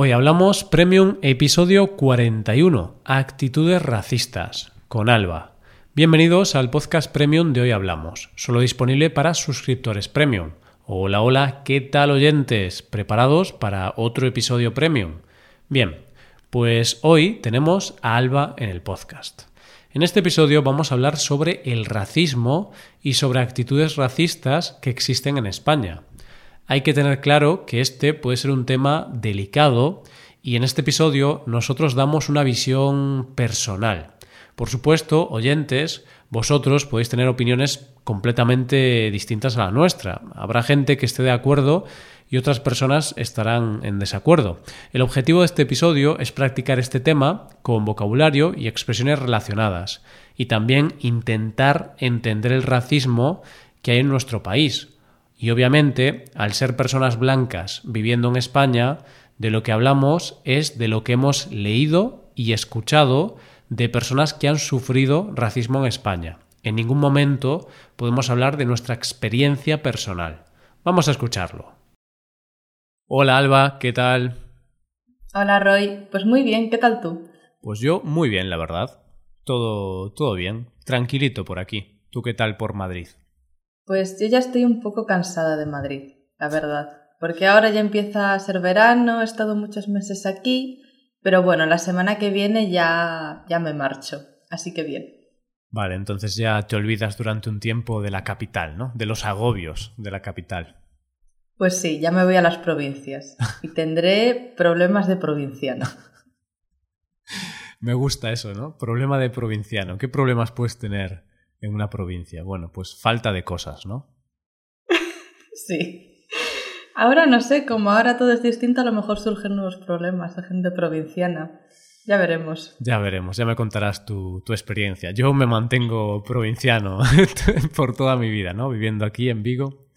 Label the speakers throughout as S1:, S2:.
S1: Hoy hablamos Premium episodio 41, Actitudes racistas, con Alba. Bienvenidos al podcast Premium de Hoy Hablamos, solo disponible para suscriptores Premium. Hola, hola, ¿qué tal oyentes? ¿Preparados para otro episodio Premium? Bien, pues hoy tenemos a Alba en el podcast. En este episodio vamos a hablar sobre el racismo y sobre actitudes racistas que existen en España hay que tener claro que este puede ser un tema delicado y en este episodio nosotros damos una visión personal. Por supuesto, oyentes, vosotros podéis tener opiniones completamente distintas a la nuestra. Habrá gente que esté de acuerdo y otras personas estarán en desacuerdo. El objetivo de este episodio es practicar este tema con vocabulario y expresiones relacionadas y también intentar entender el racismo que hay en nuestro país y obviamente, al ser personas blancas viviendo en España, de lo que hablamos es de lo que hemos leído y escuchado de personas que han sufrido racismo en España. En ningún momento podemos hablar de nuestra experiencia personal. Vamos a escucharlo. Hola Alba, ¿qué tal?
S2: Hola Roy, pues muy bien, ¿qué tal tú?
S1: Pues yo muy bien, la verdad. Todo todo bien, tranquilito por aquí. ¿Tú qué tal por Madrid?
S2: Pues yo ya estoy un poco cansada de Madrid, la verdad, porque ahora ya empieza a ser verano, he estado muchos meses aquí, pero bueno, la semana que viene ya, ya me marcho, así que bien.
S1: Vale, entonces ya te olvidas durante un tiempo de la capital, ¿no? De los agobios de la capital.
S2: Pues sí, ya me voy a las provincias y tendré problemas de provinciano.
S1: me gusta eso, ¿no? Problema de provinciano. ¿Qué problemas puedes tener en una provincia? Bueno, pues falta de cosas, ¿no?
S2: sí. Ahora no sé, como ahora todo es distinto, a lo mejor surgen nuevos problemas de gente provinciana. Ya veremos.
S1: Ya veremos, ya me contarás tu, tu experiencia. Yo me mantengo provinciano por toda mi vida, ¿no? Viviendo aquí en Vigo.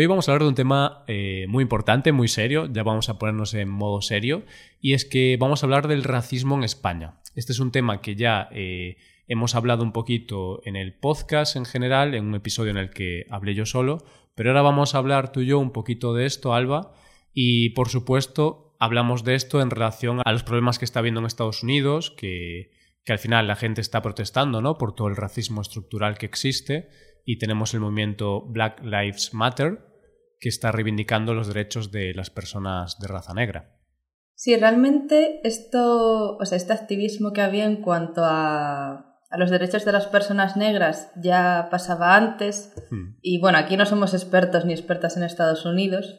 S1: Hoy vamos a hablar de un tema eh, muy importante, muy serio, ya vamos a ponernos en modo serio, y es que vamos a hablar del racismo en España. Este es un tema que ya eh, Hemos hablado un poquito en el podcast en general, en un episodio en el que hablé yo solo, pero ahora vamos a hablar tú y yo un poquito de esto, Alba, y por supuesto hablamos de esto en relación a los problemas que está habiendo en Estados Unidos, que, al final la gente está protestando ¿no? por todo el racismo estructural que existe, y tenemos el movimiento Black Lives Matter, que está reivindicando los derechos de las personas de raza negra.
S2: Sí, realmente esto, o sea, este activismo que había en cuanto a a los derechos de las personas negras ya pasaba antes. Hmm. y bueno, aquí no somos expertos ni expertas en Estados Unidos,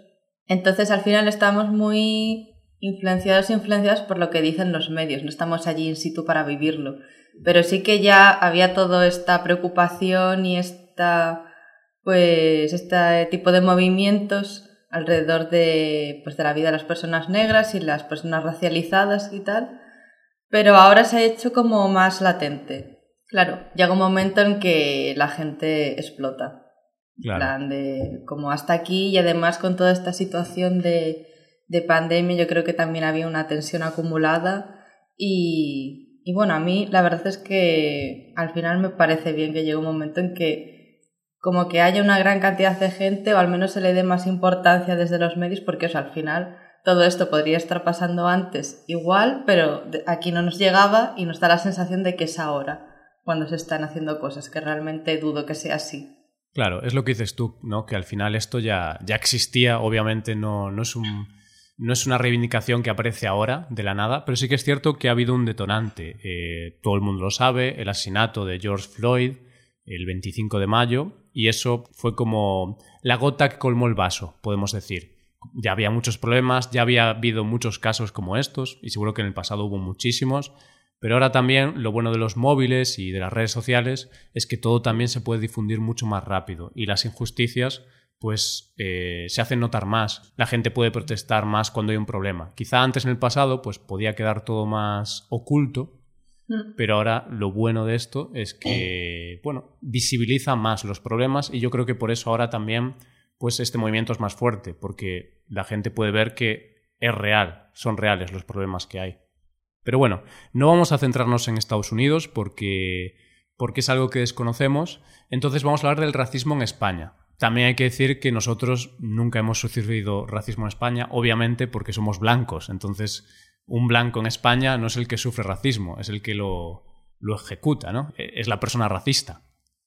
S2: entonces al final estamos muy influenciados e influenciados por lo que dicen los medios, no estamos allí in situ para vivirlo, pero sí que ya había toda esta preocupación y esta pues este tipo de movimientos alrededor de, pues, de la vida de las personas negras y las personas racializadas y tal, pero ahora se ha hecho como más latente. Claro, llega un momento en que la gente explota. Claro. plan de como hasta aquí y además con toda esta situación de, de pandemia yo creo que también había una tensión acumulada y, y, bueno, a mí la verdad es que al final me parece bien que llegue un momento en que como que haya una gran cantidad de gente o al menos se le dé más importancia desde los medios porque o al final todo esto podría estar pasando antes igual, pero aquí no nos llegaba y nos da la sensación de que es ahora cuando se están haciendo cosas, que realmente dudo que sea así.
S1: Claro, es lo que dices tú, ¿no? Que al final esto ya, ya existía, obviamente no, no, es un, no es una reivindicación que aparece ahora de la nada, pero sí que es cierto que ha habido un detonante. Eh, todo el mundo lo sabe, el asesinato de George Floyd el 25 de mayo, y eso fue como la gota que colmó el vaso, podemos decir. Ya había muchos problemas, ya había habido muchos casos como estos, y seguro que en el pasado hubo muchísimos, pero ahora también lo bueno de los móviles y de las redes sociales es que todo también se puede difundir mucho más rápido y las injusticias pues eh, se hacen notar más. La gente puede protestar más cuando hay un problema. Quizá antes en el pasado pues podía quedar todo más oculto, mm. pero ahora lo bueno de esto es que bueno visibiliza más los problemas y yo creo que por eso ahora también pues este movimiento es más fuerte porque la gente puede ver que es real, son reales los problemas que hay. Pero bueno, no vamos a centrarnos en Estados Unidos porque, porque es algo que desconocemos, entonces vamos a hablar del racismo en España. También hay que decir que nosotros nunca hemos sufrido racismo en España, obviamente porque somos blancos. Entonces, un blanco en España no es el que sufre racismo, es el que lo, lo ejecuta, ¿no? E, es la persona racista.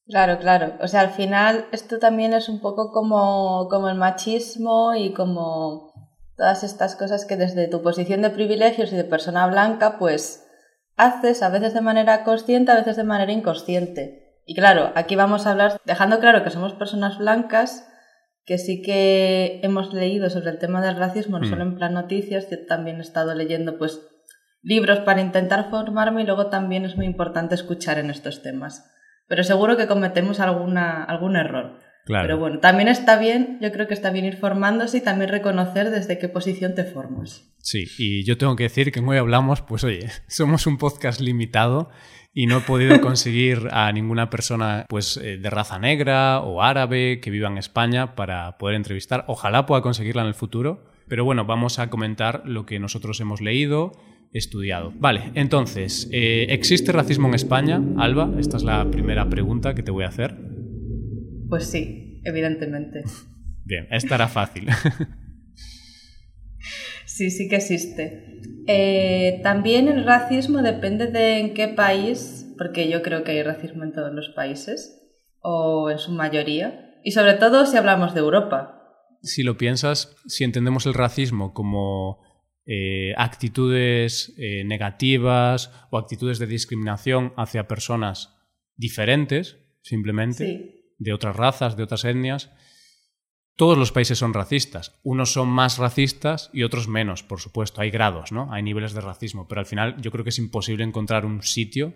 S2: Claro, claro. O sea, al final esto también es un poco como, como el machismo y como todas estas cosas que desde tu posición de privilegios y de persona blanca, pues haces a veces de manera consciente, a veces de manera inconsciente. Y claro, aquí vamos a hablar, dejando claro que somos personas blancas, que sí que hemos leído sobre el tema del racismo, no mm. solo en plan noticias, yo también he estado leyendo pues libros para intentar formarme y luego también es muy importante escuchar en estos temas. Pero seguro que cometemos alguna, algún error. Pero bueno, también está bien, yo creo que está bien ir formándose y también reconocer desde qué posición te formas.
S1: Sí, y yo tengo que decir que hoy hablamos, pues oye, somos un podcast limitado y no he podido conseguir a ninguna persona pues eh, de raza negra o árabe que viva en España para poder entrevistar. Ojalá pueda conseguirla en el futuro, pero bueno, vamos a comentar lo que nosotros hemos leído, estudiado. Vale, entonces, eh, ¿existe racismo en España, Alba? Esta es la primera pregunta que te voy a hacer.
S2: Pues sí, evidentemente.
S1: Bien, esta era fácil.
S2: sí, sí que existe. Eh, también el racismo depende de en qué país, porque yo creo que hay racismo en todos los países, o en su mayoría, y sobre todo si hablamos de Europa.
S1: Si lo piensas, si entendemos el racismo como eh, actitudes eh, negativas o actitudes de discriminación hacia personas diferentes, simplemente, de otras razas, de otras etnias, todos los países son racistas. Unos son más racistas y otros menos, por supuesto. Hay grados, ¿no? Hay niveles de racismo, pero al final yo creo que es imposible encontrar un sitio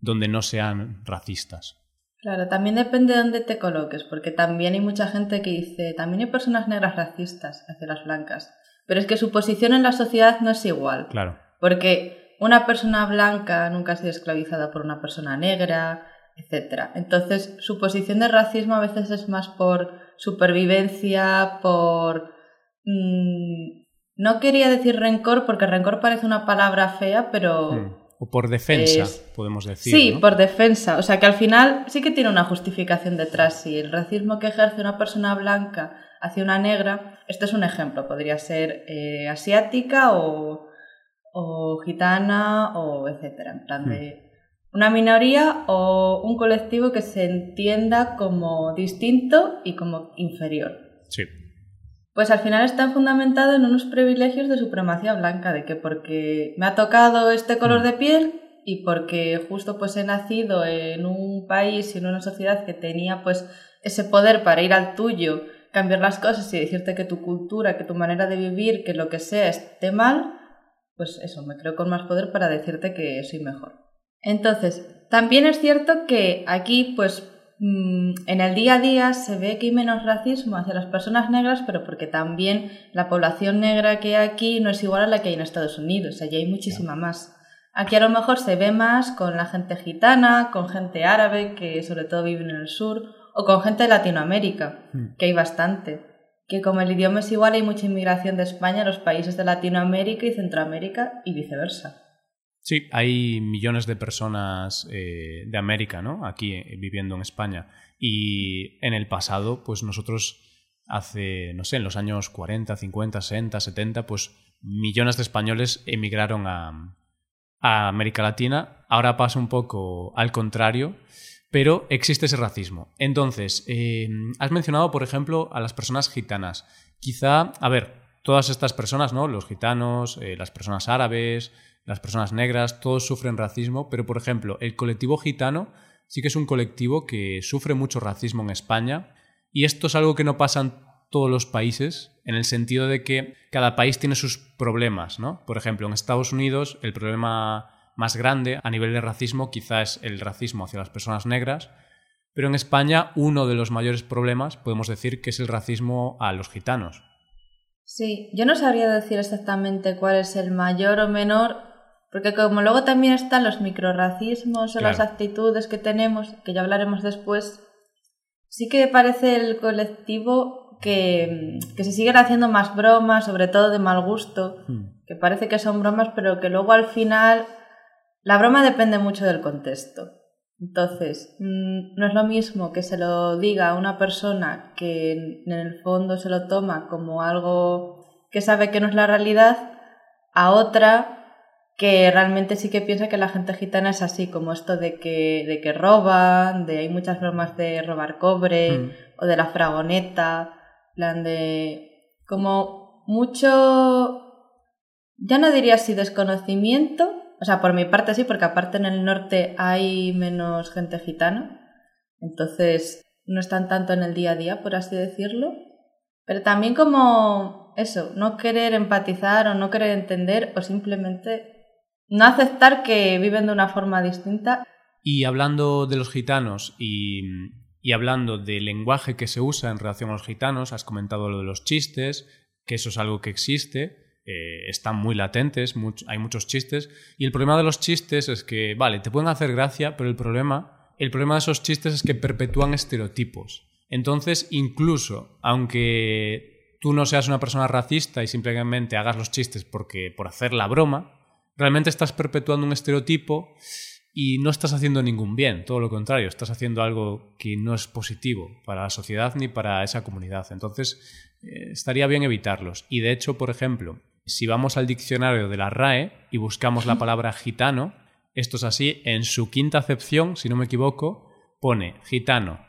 S1: donde no sean racistas.
S2: Claro, también depende de dónde te coloques, porque también hay mucha gente que dice, también hay personas negras racistas hacia las blancas, pero es que su posición en la sociedad no es igual.
S1: Claro.
S2: Porque una persona blanca nunca ha sido esclavizada por una persona negra, etc. Entonces, su posición de racismo a veces es más por supervivencia, por... Mm, no quería decir rencor porque rencor parece una palabra fea, pero... Hmm.
S1: O por defensa, podemos decir.
S2: Sí, por defensa. O sea que al final sí que tiene una justificación detrás. Si el racismo que ejerce una persona blanca hacia una negra, este es un ejemplo, podría ser eh, asiática o, o, gitana o etcétera, en plan de hmm. Una minoría o un colectivo que se entienda como distinto y como inferior.
S1: Sí.
S2: Pues al final está fundamentado en unos privilegios de supremacía blanca, de que porque me ha tocado este color mm. de piel y porque justo pues he nacido en un país y en una sociedad que tenía pues ese poder para ir al tuyo, cambiar las cosas y decirte que tu cultura, que tu manera de vivir, que lo que sea esté mal, pues eso, me creo con más poder para decirte que soy mejor. Entonces, también es cierto que aquí pues Mm, en el día a día se ve que hay menos racismo hacia las personas negras, pero porque también la población negra que hay aquí no es igual a la que hay en Estados Unidos, allí hay muchísima más. Aquí a lo mejor se ve más con la gente gitana, con gente árabe, que sobre todo vive en el sur, o con gente de Latinoamérica, hmm. que hay bastante. Que como el idioma es igual, hay mucha inmigración de España a los países de Latinoamérica y Centroamérica y viceversa.
S1: Sí, hay millones de personas eh, de América, ¿no? Aquí eh, viviendo en España. Y en el pasado, pues nosotros hace, no sé, en los años 40, 50, 60, 70, pues millones de españoles emigraron a, América Latina. Ahora pasa un poco al contrario, pero existe ese racismo. Entonces, eh, has mencionado, por ejemplo, a las personas gitanas. Quizá, a ver, todas estas personas, ¿no? Los gitanos, las personas árabes, las personas negras, todos sufren racismo, pero por ejemplo, el colectivo gitano sí que es un colectivo que sufre mucho racismo en España y esto es algo que no pasa en todos los países, en el sentido de que cada país tiene sus problemas, ¿no? Por ejemplo, en Estados Unidos el problema más grande a nivel de racismo quizás es el racismo hacia las personas negras, pero en España uno de los mayores problemas podemos decir que es el racismo a los gitanos.
S2: Sí, yo no sabría decir exactamente cuál es el mayor o menor, porque como luego también están los microracismos o las actitudes que tenemos, que ya hablaremos después, sí que parece el colectivo que, se siguen haciendo más bromas, sobre todo de mal gusto, hmm. que parece que son bromas, pero que luego al final la broma depende mucho del contexto. Entonces, mm, no es lo mismo que se lo diga a una persona que en el fondo se lo toma como algo que sabe que no es la realidad, a otra que realmente sí que piensa que la gente gitana es así, como esto de que, de que roban, de hay muchas bromas de robar cobre, mm. o de la fragoneta, plan de como mucho, ya no diría así desconocimiento, o sea, por mi parte sí, porque aparte en el norte hay menos gente gitana, entonces no están tanto en el día a día, por así decirlo, pero también como eso, no querer empatizar o no querer entender o simplemente no aceptar que viven de una forma distinta.
S1: Y hablando de los gitanos y, hablando del lenguaje que se usa en relación a los gitanos, has comentado lo de los chistes, que eso es algo que existe, eh, están muy latentes, hay muchos chistes, y el problema de los chistes es que, vale, te pueden hacer gracia, pero el problema, el problema de esos chistes es que perpetúan estereotipos. Entonces, incluso, aunque tú no seas una persona racista y simplemente hagas los chistes porque, por hacer la broma, realmente estás perpetuando un estereotipo y no estás haciendo ningún bien, todo lo contrario, estás haciendo algo que no es positivo para la sociedad ni para esa comunidad. Entonces, eh, estaría bien evitarlos. Y de hecho, por ejemplo, si vamos al diccionario de la RAE y buscamos la palabra gitano, esto es así, en su quinta acepción, si no me equivoco, pone gitano,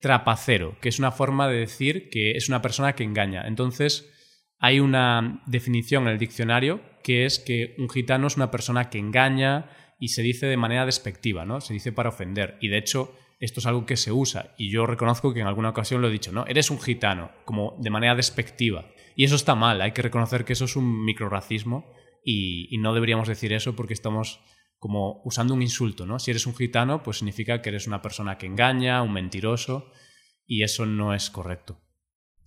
S1: trapacero, que es una forma de decir que es una persona que engaña. Entonces, hay una definición en el diccionario que es que un gitano es una persona que engaña y se dice de manera despectiva, ¿no? Se dice para ofender. Y de hecho, esto es algo que se usa. Y yo reconozco que en alguna ocasión lo he dicho, ¿no? Eres un gitano, como de manera despectiva. Y eso está mal, hay que reconocer que eso es un microracismo y, y no deberíamos decir eso porque estamos como usando un insulto, ¿no? Si eres un gitano, pues significa que eres una persona que engaña, un mentiroso, y eso no es correcto.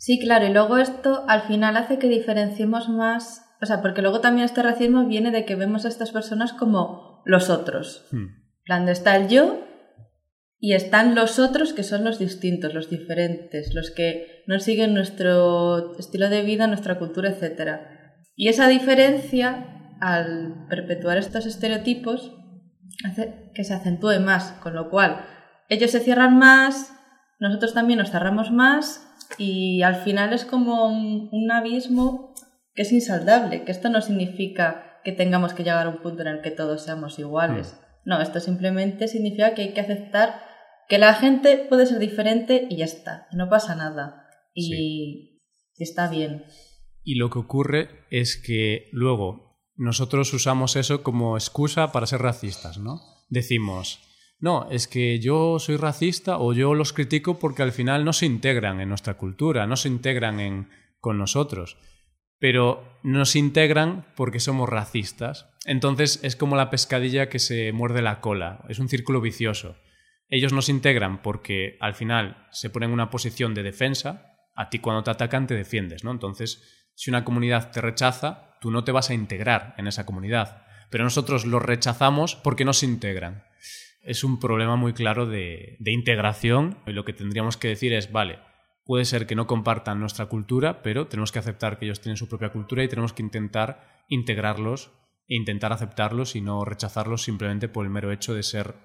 S2: Sí, claro, y luego esto al final hace que diferenciemos más o sea, porque luego también este racismo viene de que vemos a estas personas como los otros. Hmm. plan está el yo y están los otros que son los distintos, los diferentes, los que no siguen nuestro estilo de vida, nuestra cultura, etc. Y esa diferencia, al perpetuar estos estereotipos, hace que se acentúe más, con lo cual ellos se cierran más, nosotros también nos cerramos más y al final es como un abismo que es insaldable, que esto no significa que tengamos que llegar a un punto en el que todos seamos iguales. Hmm. No, esto simplemente significa que hay que aceptar que la gente puede ser diferente y ya está, no pasa nada. Y, está bien.
S1: Y lo que ocurre es que luego nosotros usamos eso como excusa para ser racistas, ¿no? Decimos, no, es que yo soy racista o yo los critico porque al final no se integran en nuestra cultura, no se integran con nosotros pero nos integran porque somos racistas. Entonces es como la pescadilla que se muerde la cola, es un círculo vicioso. Ellos nos integran porque al final se ponen en una posición de defensa, a ti cuando te atacan te defiendes, ¿no? Entonces, si una comunidad te rechaza, tú no te vas a integrar en esa comunidad, pero nosotros los rechazamos porque nos integran. Es un problema muy claro de, de integración y lo que tendríamos que decir es, vale, puede ser que no compartan nuestra cultura, pero tenemos que aceptar que ellos tienen su propia cultura y tenemos que intentar integrarlos e intentar aceptarlos y no rechazarlos simplemente por el mero hecho de ser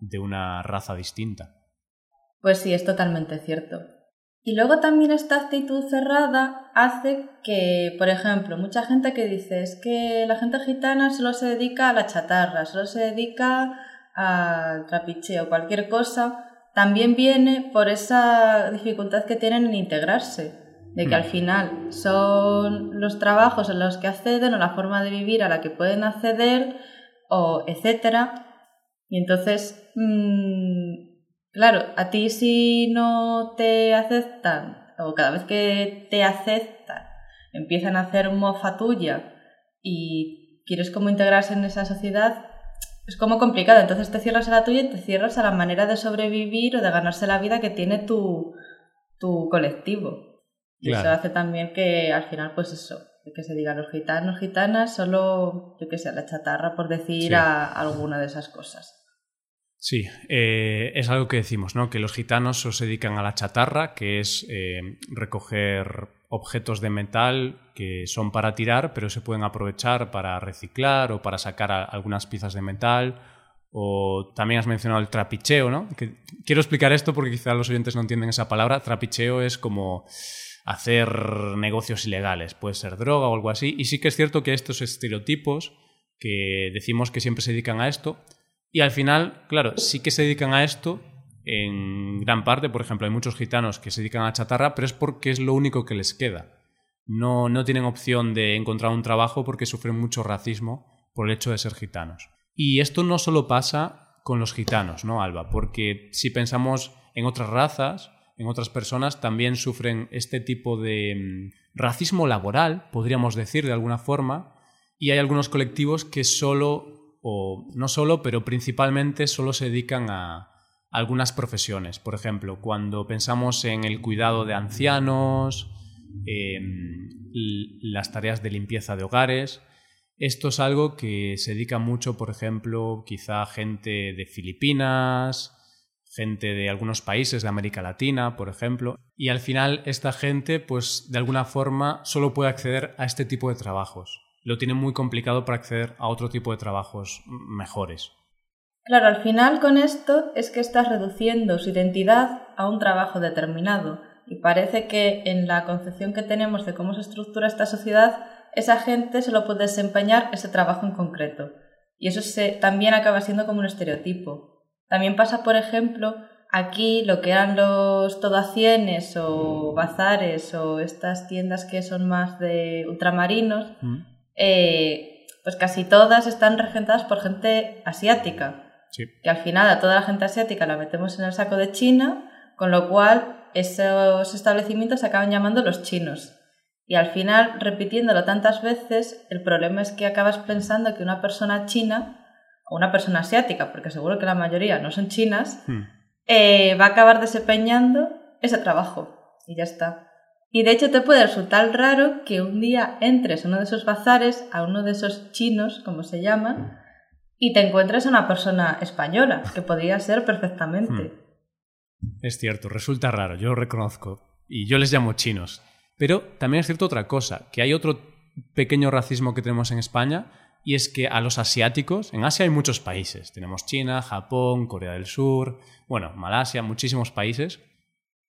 S1: de una raza distinta.
S2: Pues sí, es totalmente cierto. Y luego también esta actitud cerrada hace que, por ejemplo, mucha gente que dice es que la gente gitana solo se dedica a la chatarra, solo se dedica al trapicheo, cualquier cosa, también viene por esa dificultad que tienen en integrarse, de que al mm. final son los trabajos en los que acceden o la forma de vivir a la que pueden acceder o etcétera. Y entonces, mm, claro, a ti si no te aceptan o cada vez que te aceptan empiezan a hacer mofa tuya y quieres como integrarse en esa sociedad, es como complicado. Entonces te cierras a la tuya y te cierras a la manera de sobrevivir o de ganarse la vida que tiene tu, tu colectivo. Y eso hace también que al final, pues eso, que se diga los gitanos, gitanas, solo, yo qué sé, la chatarra, por decir a, alguna de esas cosas.
S1: Sí, eh, es algo que decimos, ¿no? Que los gitanos se dedican a la chatarra, que es eh, recoger objetos de metal que son para tirar, pero se pueden aprovechar para reciclar o para sacar algunas piezas de metal O también has mencionado el trapicheo, ¿no? Quiero explicar esto porque quizá los oyentes no entienden esa palabra. Trapicheo es como hacer negocios ilegales, puede ser droga o algo así. Y sí que es cierto que estos estereotipos que decimos que siempre se dedican a esto, y al final, claro, sí que se dedican a esto en gran parte, por ejemplo, hay muchos gitanos que se dedican a chatarra, pero es porque es lo único que les queda. No, no tienen opción de encontrar un trabajo porque sufren mucho racismo por el hecho de ser gitanos. Y esto no solo pasa con los gitanos, ¿no, Alba? Porque si pensamos en otras razas, en otras personas, también sufren este tipo de mm, racismo laboral, podríamos decir de alguna forma, y hay algunos colectivos que solo, o no solo, pero principalmente solo se dedican a algunas profesiones. Por ejemplo, cuando pensamos en el cuidado de ancianos, em, las tareas de limpieza de hogares, esto es algo que se dedica mucho, por ejemplo, quizá gente de Filipinas, gente de algunos países de América Latina, por ejemplo, y al final esta gente, pues de alguna forma, solo puede acceder a este tipo de trabajos. Lo tiene muy complicado para acceder a otro tipo de trabajos mejores.
S2: Claro, al final con esto es que estás reduciendo su identidad a un trabajo determinado y parece que en la concepción que tenemos de cómo se estructura esta sociedad esa gente solo puede desempeñar ese trabajo en concreto. Y eso se, también acaba siendo como un estereotipo. También pasa, por ejemplo, aquí lo que eran los todacienes o bazares o estas tiendas que son más de ultramarinos, mm. eh, pues casi todas están regentadas por gente asiática. Que al final a toda la gente asiática la metemos en el saco de China, con lo cual esos establecimientos se acaban llamando los chinos. Y al final, repitiéndolo tantas veces, el problema es que acabas pensando que una persona china, o una persona asiática, porque seguro que la mayoría no son chinas, hmm. eh, va a acabar desempeñando ese trabajo. Y ya está. Y de hecho te puede resultar raro que un día entres a uno de esos bazares, a uno de esos chinos, como se llaman, y te encuentres a una persona española, que podría ser perfectamente.
S1: Hmm. Es cierto, resulta raro, yo lo reconozco. Y yo les llamo chinos. Pero también es cierto otra cosa, que hay otro pequeño racismo que tenemos en España y es que a los asiáticos, en Asia hay muchos países, tenemos China, Japón, Corea del Sur, bueno, Malasia, muchísimos países,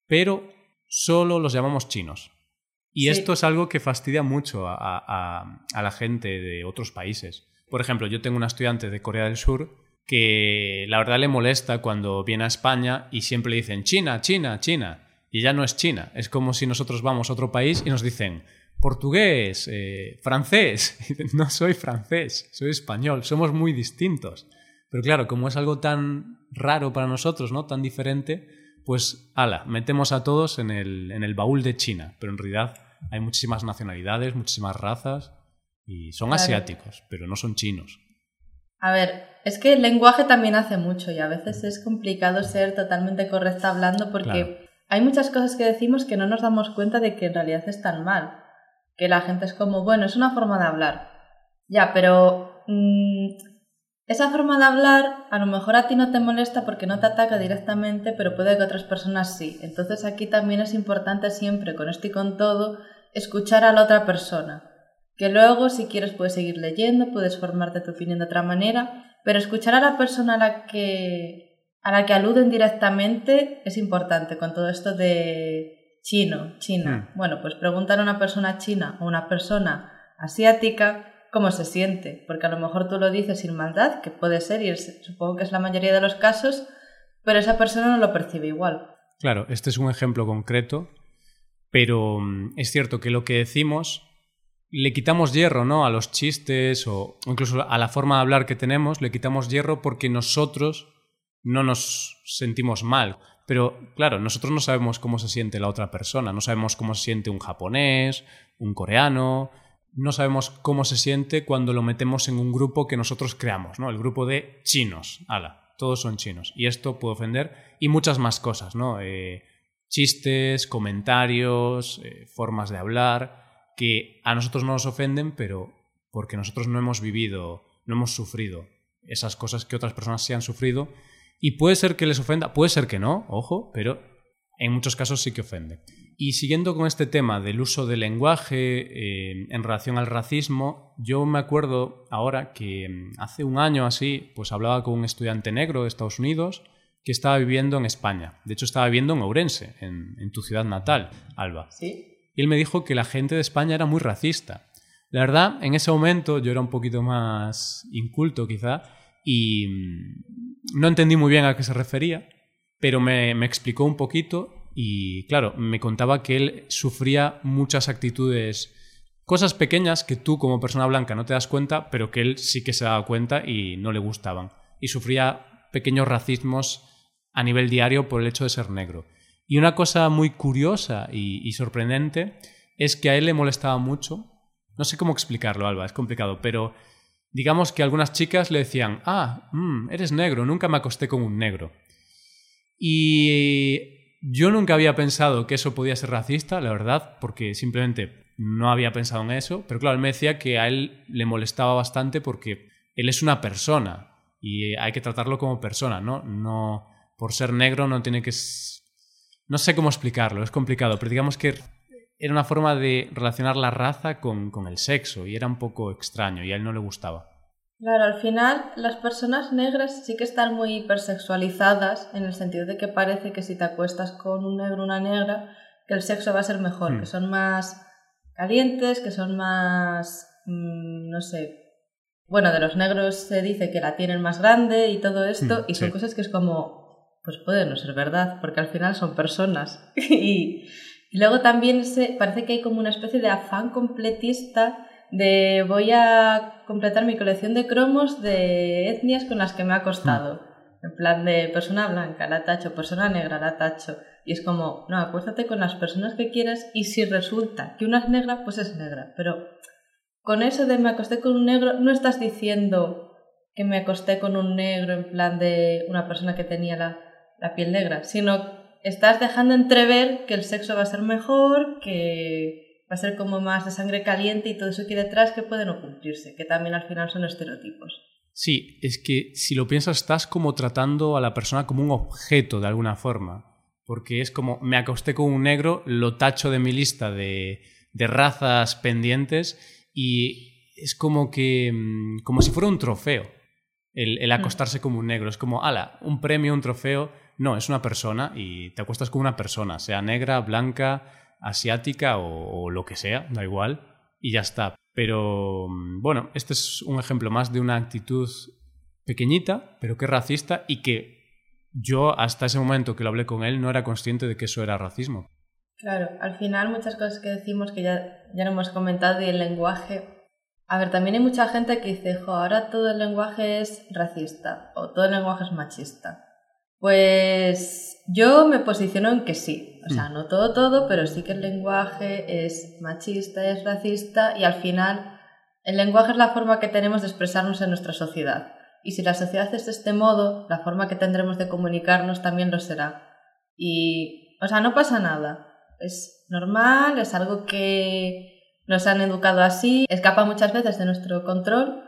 S1: pero solo los llamamos chinos. Y esto es algo que fastidia mucho a, la gente de otros países. Por ejemplo, yo tengo una estudiante de Corea del Sur que la verdad le molesta cuando viene a España y siempre le dicen China, China, China y ya no es China. Es como si nosotros vamos a otro país y nos dicen portugués, eh, francés. no soy francés, soy español. Somos muy distintos. Pero claro, como es algo tan raro para nosotros, ¿no? Tan diferente, pues ala, metemos a todos en el, en el baúl de China. Pero en realidad hay muchísimas nacionalidades, muchísimas razas y son asiáticos, pero no son chinos.
S2: A ver, es que el lenguaje también hace mucho y a veces es complicado ser totalmente correcta hablando porque hay muchas cosas que decimos que no nos damos cuenta de que en realidad están mal. Que la gente es como, bueno, es una forma de hablar. Ya, pero mm, esa forma de hablar a lo mejor a ti no te molesta porque no te ataca directamente, pero puede que otras personas sí. Entonces aquí también es importante siempre, con esto y con todo, escuchar a la otra persona. Que luego, si quieres, puedes seguir leyendo, puedes formarte tu opinión de otra manera, pero escuchar a la persona a la que a la que aluden directamente es importante con todo esto de chino, China. Hmm. Bueno, pues preguntar a una persona china o una persona asiática cómo se siente, porque a lo mejor tú lo dices sin maldad, que puede ser, y supongo que es la mayoría de los casos, pero esa persona no lo percibe igual.
S1: Claro, este es un ejemplo concreto, pero mm, es cierto que lo que decimos le quitamos hierro, ¿no? A los chistes o incluso a la forma de hablar que tenemos, le quitamos hierro porque nosotros no nos sentimos mal. Pero claro, nosotros no sabemos cómo se siente la otra persona, no sabemos cómo se siente un japonés, un coreano, no sabemos cómo se siente cuando lo metemos en un grupo que nosotros creamos, ¿no? El grupo de chinos, ala, todos son chinos. Y esto puede ofender y muchas más cosas, ¿no? Eh, chistes, comentarios, eh, formas de hablar, que a nosotros no nos ofenden, pero porque nosotros no hemos vivido, no hemos sufrido esas cosas que otras personas sí han sufrido y puede ser que les ofenda, puede ser que no, ojo, pero en muchos casos sí que ofende. Y siguiendo con este tema del uso del lenguaje eh, en relación al racismo, yo me acuerdo ahora que mm, hace un año así, pues hablaba con un estudiante negro de Estados Unidos que estaba viviendo en España. De hecho, estaba viviendo en Ourense, en, en tu ciudad natal, Alba.
S2: Sí.
S1: Y él me dijo que la gente de España era muy racista. La verdad, en ese momento yo era un poquito más inculto quizá y mm, no entendí muy bien a qué se refería, pero me, me explicó un poquito y claro, me contaba que él sufría muchas actitudes, cosas pequeñas que tú como persona blanca no te das cuenta, pero que él sí que se daba cuenta y no le gustaban. Y sufría pequeños racismos a nivel diario por el hecho de ser negro. Y una cosa muy curiosa y, sorprendente es que a él le molestaba mucho, no sé cómo explicarlo, Alba, es complicado, pero digamos que algunas chicas le decían, ah, mm, eres negro, nunca me acosté con un negro. Y yo nunca había pensado que eso podía ser racista, la verdad, porque simplemente no había pensado en eso, pero claro, él me decía que a él le molestaba bastante porque él es una persona y hay que tratarlo como persona, ¿no? No por ser negro no tiene que no sé cómo explicarlo, es complicado, pero digamos que era una forma de relacionar la raza con, con el sexo y era un poco extraño y a él no le gustaba.
S2: Claro, al final las personas negras sí que están muy hipersexualizadas en el sentido de que parece que si te acuestas con un negro o una negra, que el sexo va a ser mejor, hmm. que son más calientes, que son más, mm, no sé, bueno, de los negros se dice que la tienen más grande y todo esto, hmm, y son cosas que es como, pues puede no ser verdad, porque al final son personas. y, y, luego también se, parece que hay como una especie de afán completista de voy a completar mi colección de cromos de etnias con las que me ha costado. En plan de persona blanca, la tacho, persona negra, la tacho. Y es como, no, acuérdate con las personas que quieras y si resulta que una es negra, pues es negra. Pero con eso de me acosté con un negro, no estás diciendo que me acosté con un negro en plan de una persona que tenía la, la piel negra, sino estás dejando entrever que el sexo va a ser mejor, que va a ser como más de sangre caliente y todo eso que hay detrás que puede no cumplirse, que también al final son estereotipos.
S1: Sí, es que si lo piensas estás como tratando a la persona como un objeto de alguna forma, porque es como me acosté con un negro, lo tacho de mi lista de, de razas pendientes y es como que mm, como si fuera un trofeo el, el mm. acostarse como un negro, es como, ala, un premio, un trofeo, no, es una persona y te acuestas con una persona, sea negra, blanca, asiática o, lo que sea, da igual, y ya está. Pero mm, bueno, este es un ejemplo más de una actitud pequeñita, pero que racista y que yo hasta ese momento que lo hablé con él no era consciente de que eso era racismo.
S2: Claro, al final muchas cosas que decimos que ya, ya no hemos comentado y el lenguaje... A ver, también hay mucha gente que dice, jo, ahora todo el lenguaje es racista o todo el lenguaje es machista. Pues yo me posiciono en que sí. O sea, mm. no todo, todo, pero sí que el lenguaje es machista, es racista y al final el lenguaje es la forma que tenemos de expresarnos en nuestra sociedad. Y si la sociedad es de este modo, la forma que tendremos de comunicarnos también lo será. Y, o sea, no pasa nada. Es normal, es algo que nos han educado así, escapa muchas veces de nuestro control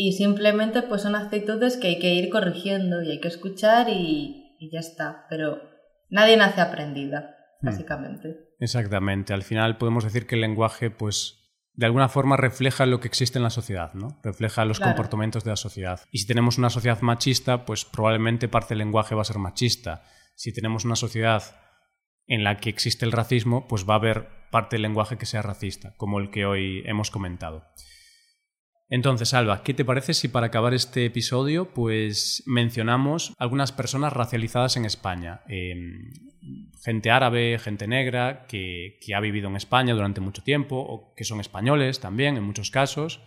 S2: y simplemente pues son actitudes que hay que ir corrigiendo y hay que escuchar y, ya está. Pero nadie nace aprendida, hmm. básicamente.
S1: Exactamente. Al final podemos decir que el lenguaje pues de alguna forma refleja lo que existe en la sociedad, ¿no? Refleja los comportamientos de la sociedad. Y si tenemos una sociedad machista, pues probablemente parte del lenguaje va a ser machista. Si tenemos una sociedad en la que existe el racismo, pues va a haber parte del lenguaje que sea racista, como el que hoy hemos comentado. Entonces, Alba, ¿qué te parece si para acabar este episodio pues mencionamos algunas personas racializadas en España? Em, gente árabe, gente negra que, ha vivido en España durante mucho tiempo o que son españoles también en muchos casos.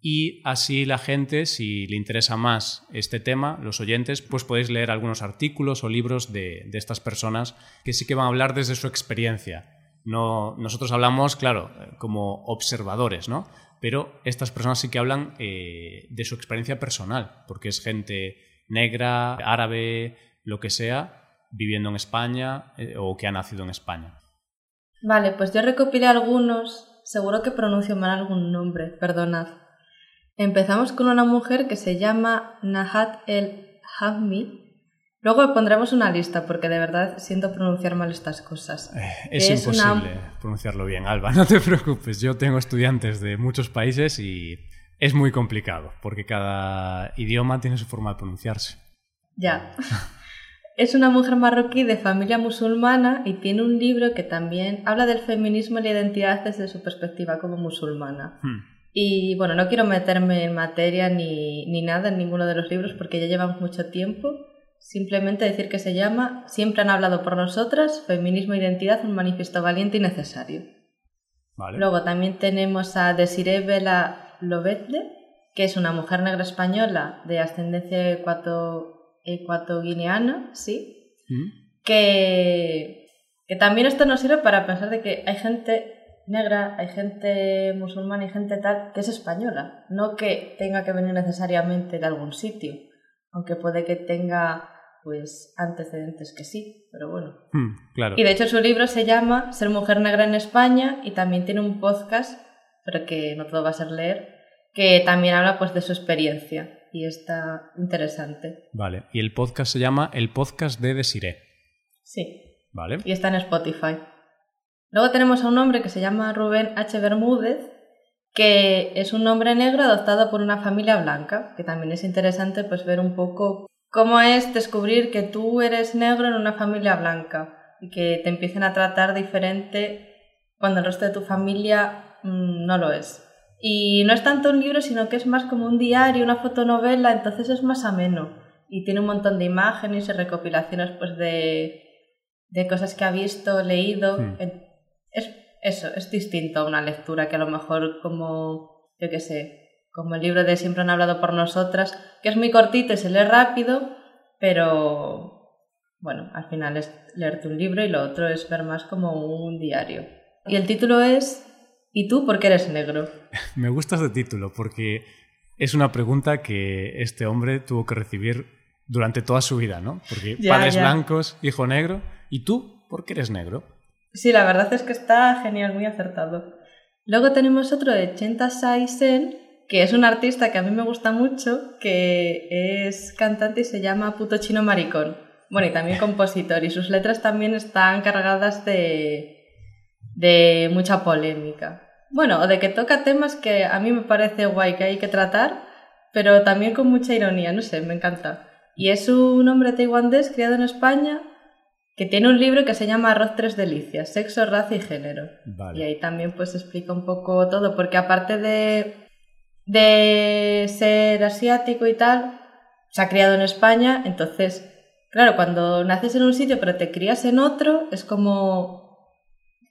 S1: Y así la gente, si le interesa más este tema, los oyentes, pues podéis leer algunos artículos o libros de, de estas personas que sí que van a hablar desde su experiencia. No, nosotros hablamos, claro, como observadores, ¿no? Pero estas personas sí que hablan eh, de su experiencia personal, porque es gente negra, árabe, lo que sea, viviendo en España eh, o que ha nacido en España.
S2: Vale, pues yo recopilé algunos, seguro que pronuncio mal algún nombre, perdonad. Empezamos con una mujer que se llama Nahat el Hammi Luego pondremos una lista porque de verdad siento pronunciar mal estas cosas.
S1: Eh, es, imposible pronunciarlo bien, Alba, no te preocupes. Yo tengo estudiantes de muchos países y es muy complicado porque cada idioma tiene su forma de pronunciarse.
S2: Ya. es una mujer marroquí de familia musulmana y tiene un libro que también habla del feminismo y la identidad desde su perspectiva como musulmana. Hmm. Y bueno, no quiero meterme en materia ni, ni nada en ninguno de los libros porque ya llevamos mucho tiempo Simplemente decir que se llama Siempre han hablado por nosotras, Feminismo e Identidad, un manifiesto valiente y necesario. Luego también tenemos a Desiree Vela Lobedle, que es una mujer negra española de ascendencia ecuato, ecuatoguineana, ¿sí? Mm. Que, que también esto nos sirve para pensar de que hay gente negra, hay gente musulmana y gente tal que es española, no que tenga que venir necesariamente de algún sitio aunque puede que tenga pues antecedentes que sí, pero bueno.
S1: Hmm, claro.
S2: Y de hecho su libro se llama Ser mujer negra en España y también tiene un podcast, pero que no todo va a ser leer, que también habla pues de su experiencia y está interesante.
S1: Vale, y el podcast se llama El podcast de Desiree.
S2: Sí.
S1: Vale.
S2: Y está en Spotify. Luego tenemos a un hombre que se llama Rubén H. Bermúdez, que es un hombre negro adoptado por una familia blanca, que también es interesante pues ver un poco cómo es descubrir que tú eres negro en una familia blanca y que te empiecen a tratar diferente cuando el resto de tu familia mm, no lo es. Y no es tanto un libro, sino que es más como un diario, una fotonovela, entonces es más ameno y tiene un montón de imágenes y recopilaciones pues de, de cosas que ha visto, leído. Es eso, es distinto a una lectura que a lo mejor como, yo qué sé, como el libro de Siempre han hablado por nosotras, que es muy cortito y se lee rápido, pero bueno, al final es leerte un libro y lo otro es ver más como un diario. Y el título es ¿Y tú por qué eres negro?
S1: Me gusta este título porque es una pregunta que este hombre tuvo que recibir durante toda su vida, ¿no? Porque padres blancos, hijo negro, ¿y tú por qué eres negro?
S2: Sí, la verdad es que está genial, muy acertado. Luego tenemos otro de Chenta Saisen, que es un artista que a mí me gusta mucho, que es cantante y se llama Puto Chino Maricón. Bueno, y también compositor, y sus letras también están cargadas de, de mucha polémica. Bueno, o de que toca temas que a mí me parece guay que hay que tratar, pero también con mucha ironía, no sé, me encanta. Y es un hombre taiwanés criado en España que tiene un libro que se llama Arroz Tres Delicias, Sexo, Raza y Género. Y ahí también pues explica un poco todo, porque aparte de, de ser asiático y tal, se ha criado en España, entonces, claro, cuando naces en un sitio pero te crías en otro, es como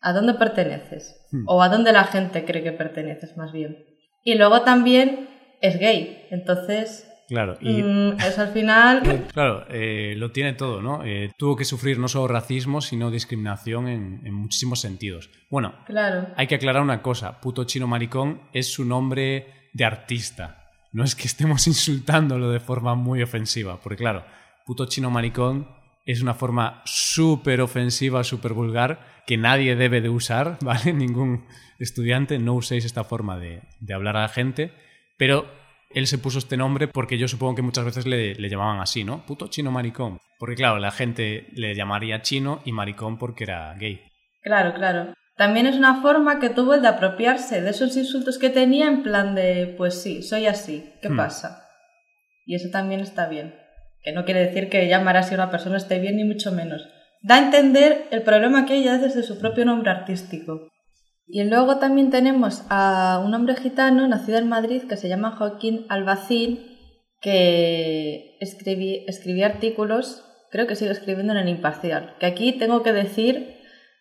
S2: a dónde perteneces, hmm. o a dónde la gente cree que perteneces más bien. Y luego también es gay, entonces
S1: Claro, y.
S2: Mm, eso al final.
S1: Claro, eh, lo tiene todo, ¿no? Eh, tuvo que sufrir no solo racismo, sino discriminación en, muchísimos sentidos. Bueno,
S2: claro.
S1: hay que aclarar una cosa: puto chino maricón es su nombre de artista. No es que estemos insultándolo de forma muy ofensiva, porque claro, puto chino maricón es una forma súper ofensiva, súper vulgar, que nadie debe de usar, ¿vale? Ningún estudiante, no uséis esta forma de, de hablar a la gente, pero él se puso este nombre porque yo supongo que muchas veces le, llamaban así, ¿no? Puto chino maricón. Porque claro, la gente le llamaría chino y maricón porque era gay.
S2: Claro, claro. También es una forma que tuvo el de apropiarse de esos insultos que tenía en plan de, pues sí, soy así, ¿qué hmm. pasa? Y eso también está bien. Que no quiere decir que llamar así a una persona esté bien, ni mucho menos. Da a entender el problema que ella desde su propio nombre artístico. Y luego también tenemos a un hombre gitano nacido en Madrid que se llama Joaquín Albacín, que escribía artículos, creo que sigue escribiendo en el Imparcial. Que aquí tengo que decir,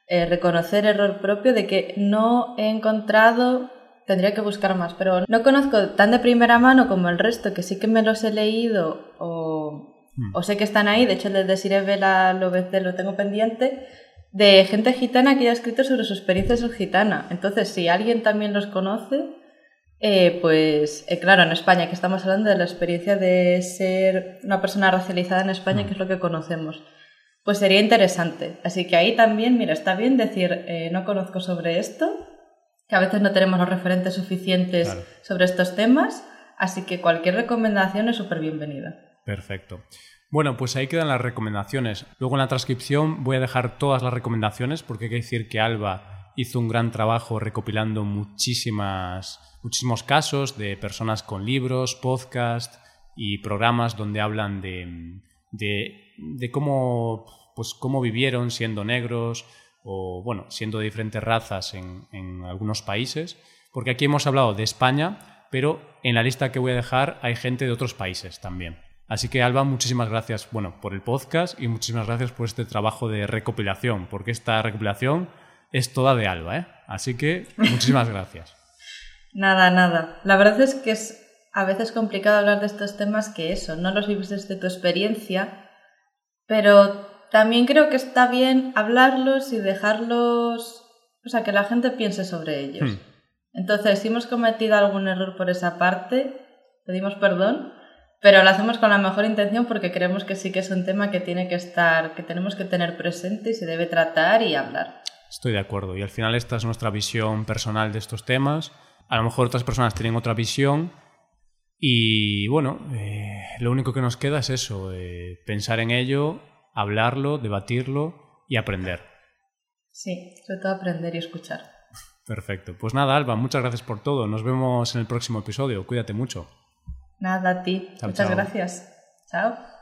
S2: eh, reconocer error propio de que no he encontrado, tendría que buscar más, pero no conozco tan de primera mano como el resto, que sí que me los he leído o, hmm. sé que están ahí. De hecho, el de Desiree Vela lo, lo tengo pendiente de gente gitana que ha escrito sobre su experiencia ser gitana. Entonces, si alguien también los conoce, eh, pues eh, claro, en España, que estamos hablando de la experiencia de ser una persona racializada en España, que es lo que conocemos, pues sería interesante. Así que ahí también, mira, está bien decir, eh, no conozco sobre esto, que a veces no tenemos los referentes suficientes sobre estos temas, así que cualquier recomendación es súper bienvenida.
S1: Perfecto. Bueno, pues ahí quedan las recomendaciones. Luego en la transcripción voy a dejar todas las recomendaciones porque hay que decir que Alba hizo un gran trabajo recopilando muchísimas, muchísimos casos de personas con libros, podcasts y programas donde hablan de, de, cómo, pues, cómo vivieron siendo negros o, bueno, siendo de diferentes razas en, en algunos países. Porque aquí hemos hablado de España, pero en la lista que voy a dejar hay gente de otros países también. Así que Alba, muchísimas gracias bueno, por el podcast y muchísimas gracias por este trabajo de recopilación, porque esta recopilación es toda de Alba, ¿eh? Así que muchísimas gracias.
S2: nada, nada. La verdad es que es a veces complicado hablar de estos temas que eso, no los vives desde tu experiencia, pero también creo que está bien hablarlos y dejarlos, o sea, que la gente piense sobre ellos. Hmm. Entonces, si hemos cometido algún error por esa parte, pedimos perdón, pero lo hacemos con la mejor intención porque creemos que sí que es un tema que tiene que estar, que tenemos que tener presente y se debe tratar y hablar.
S1: Estoy de acuerdo. Y al final esta es nuestra visión personal de estos temas. A lo mejor otras personas tienen otra visión. Y bueno, eh, lo único que nos queda es eso, eh, pensar en ello, hablarlo, debatirlo y aprender.
S2: Sí, sobre todo aprender y escuchar.
S1: Perfecto. Pues nada, Alba, muchas gracias por todo. Nos vemos en el próximo episodio. Cuídate mucho.
S2: Nada, a ti. Muchas gracias. Chao.